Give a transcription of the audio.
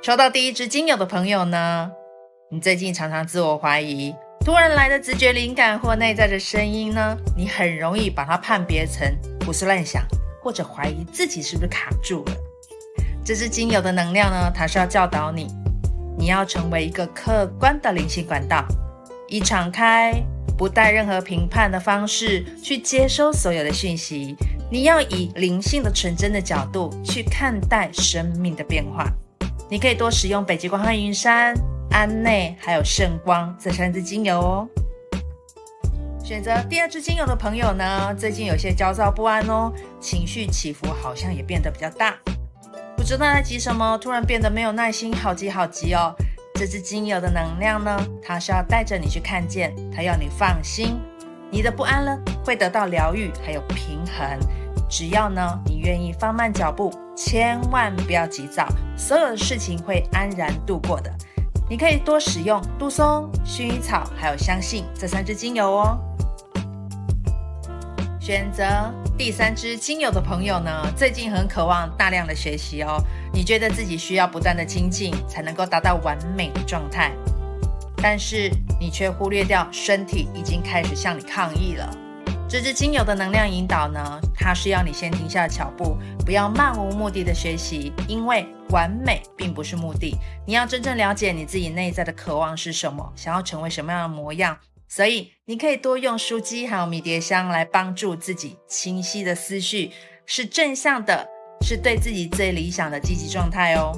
抽到第一支精油的朋友呢，你最近常常自我怀疑，突然来的直觉灵感或内在的声音呢，你很容易把它判别成胡思乱想，或者怀疑自己是不是卡住了。这支精油的能量呢，它是要教导你，你要成为一个客观的灵性管道，以敞开、不带任何评判的方式去接收所有的讯息。你要以灵性的纯真的角度去看待生命的变化。你可以多使用北极光和云杉、安内还有圣光这三支精油哦。选择第二支精油的朋友呢，最近有些焦躁不安哦，情绪起伏好像也变得比较大。不知道在急什么，突然变得没有耐心，好急好急哦。这支精油的能量呢，它是要带着你去看见，它要你放心，你的不安呢会得到疗愈，还有平衡。只要呢你愿意放慢脚步，千万不要急躁，所有的事情会安然度过的。你可以多使用杜松、薰衣草还有香杏这三支精油哦。选择第三支精油的朋友呢，最近很渴望大量的学习哦。你觉得自己需要不断的精进，才能够达到完美的状态，但是你却忽略掉身体已经开始向你抗议了。这支精油的能量引导呢，它是要你先停下脚步，不要漫无目的的学习，因为完美并不是目的。你要真正了解你自己内在的渴望是什么，想要成为什么样的模样。所以，你可以多用书姬还有迷迭香来帮助自己清晰的思绪，是正向的，是对自己最理想的积极状态哦。